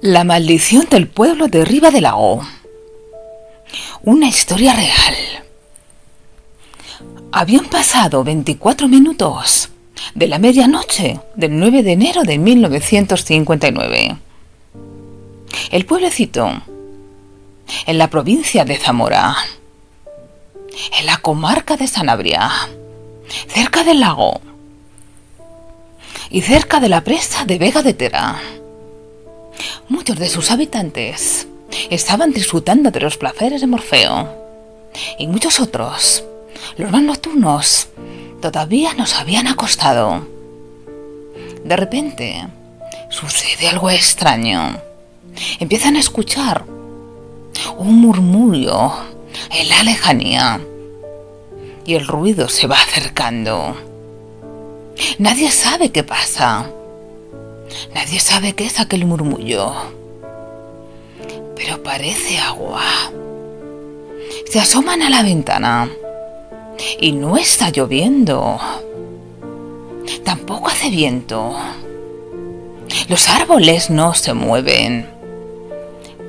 La maldición del pueblo de Riva del Lago. Una historia real. Habían pasado 24 minutos de la medianoche del 9 de enero de 1959. El pueblecito, en la provincia de Zamora, en la comarca de Sanabria, cerca del lago y cerca de la presa de Vega de Tera Muchos de sus habitantes estaban disfrutando de los placeres de Morfeo y muchos otros, los más nocturnos, todavía no se habían acostado. De repente, sucede algo extraño. Empiezan a escuchar un murmullo en la lejanía y el ruido se va acercando. Nadie sabe qué pasa. Nadie sabe qué es aquel murmullo. Pero parece agua. Se asoman a la ventana. Y no está lloviendo. Tampoco hace viento. Los árboles no se mueven.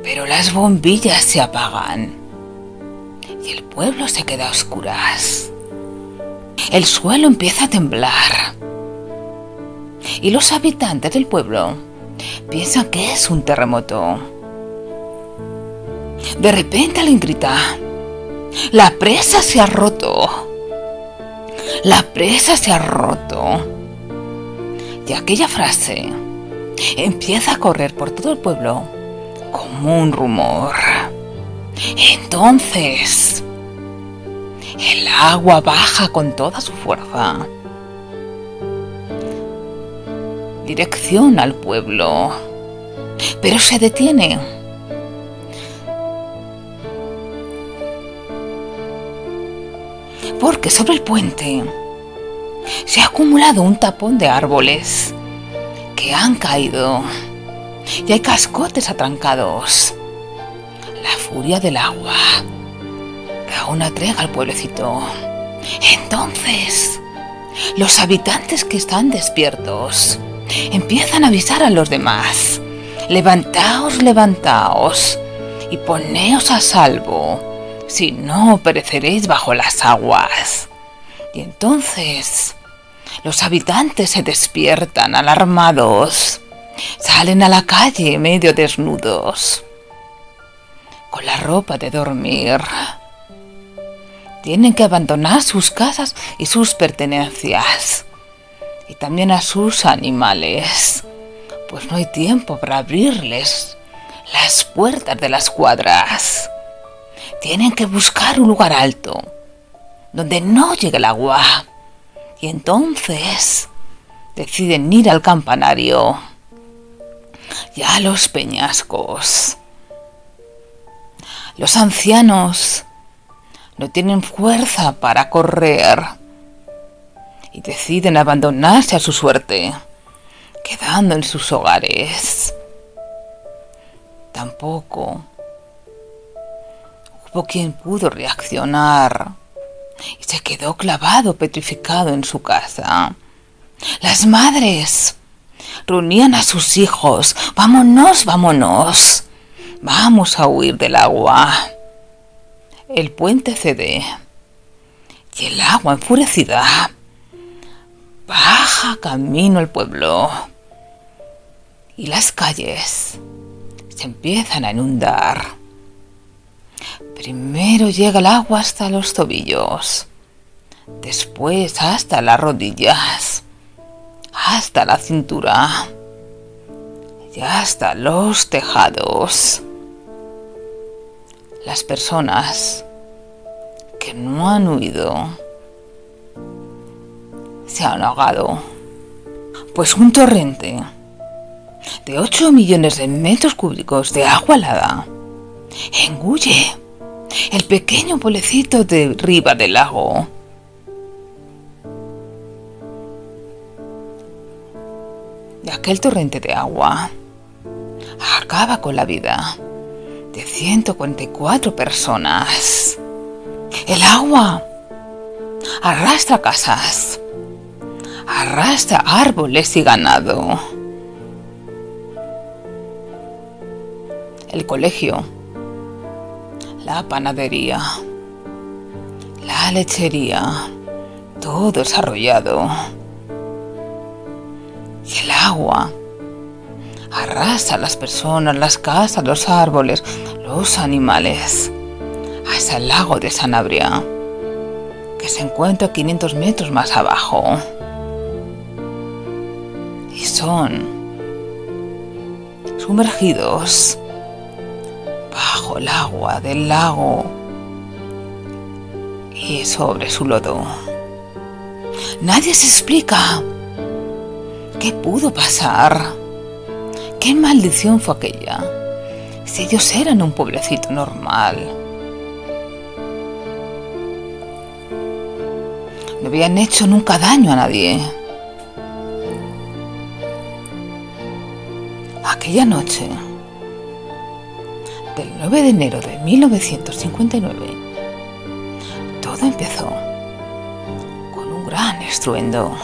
Pero las bombillas se apagan. Y el pueblo se queda a oscuras. El suelo empieza a temblar y los habitantes del pueblo piensan que es un terremoto. De repente alguien grita, la presa se ha roto. La presa se ha roto. Y aquella frase empieza a correr por todo el pueblo como un rumor. Entonces, el agua baja con toda su fuerza dirección al pueblo. Pero se detiene. Porque sobre el puente se ha acumulado un tapón de árboles que han caído y hay cascotes atrancados. La furia del agua da una trega al pueblecito. Entonces, los habitantes que están despiertos empiezan a avisar a los demás. Levantaos, levantaos y poneos a salvo, si no pereceréis bajo las aguas. Y entonces los habitantes se despiertan alarmados, salen a la calle medio desnudos, con la ropa de dormir. Tienen que abandonar sus casas y sus pertenencias y también a sus animales, pues no hay tiempo para abrirles las puertas de las cuadras. Tienen que buscar un lugar alto, donde no llegue el agua. Y entonces deciden ir al campanario y a los peñascos. Los ancianos no tienen fuerza para correr y deciden abandonarse a su suerte, quedando en sus hogares. Tampoco hubo quien pudo reaccionar y se quedó clavado, petrificado en su casa. Las madres reunían a sus hijos. Vámonos, vámonos. Vamos a huir del agua. El puente cede y el agua enfurecida baja camino al pueblo y las calles se empiezan a inundar. Primero llega el agua hasta los tobillos, después hasta las rodillas, hasta la cintura y hasta los tejados. Las personas que no han huido se han ahogado. Pues un torrente de 8 millones de metros cúbicos de agua helada engulle el pequeño pueblecito de riba del lago. Y aquel torrente de agua acaba con la vida de 144 personas. El agua arrastra casas, arrastra árboles y ganado. el colegio, la panadería, la lechería, todo desarrollado. Y el agua arrasa las personas, las casas, los árboles, los animales, hasta el lago de Sanabria, que se encuentra 500 metros más abajo. Son sumergidos bajo el agua del lago y sobre su lodo. Nadie se explica qué pudo pasar. ¿Qué maldición fue aquella? Si ellos eran un pueblecito normal. No habían hecho nunca daño a nadie. Aquella noche, del 9 de enero de 1959, todo empezó con un gran estruendo.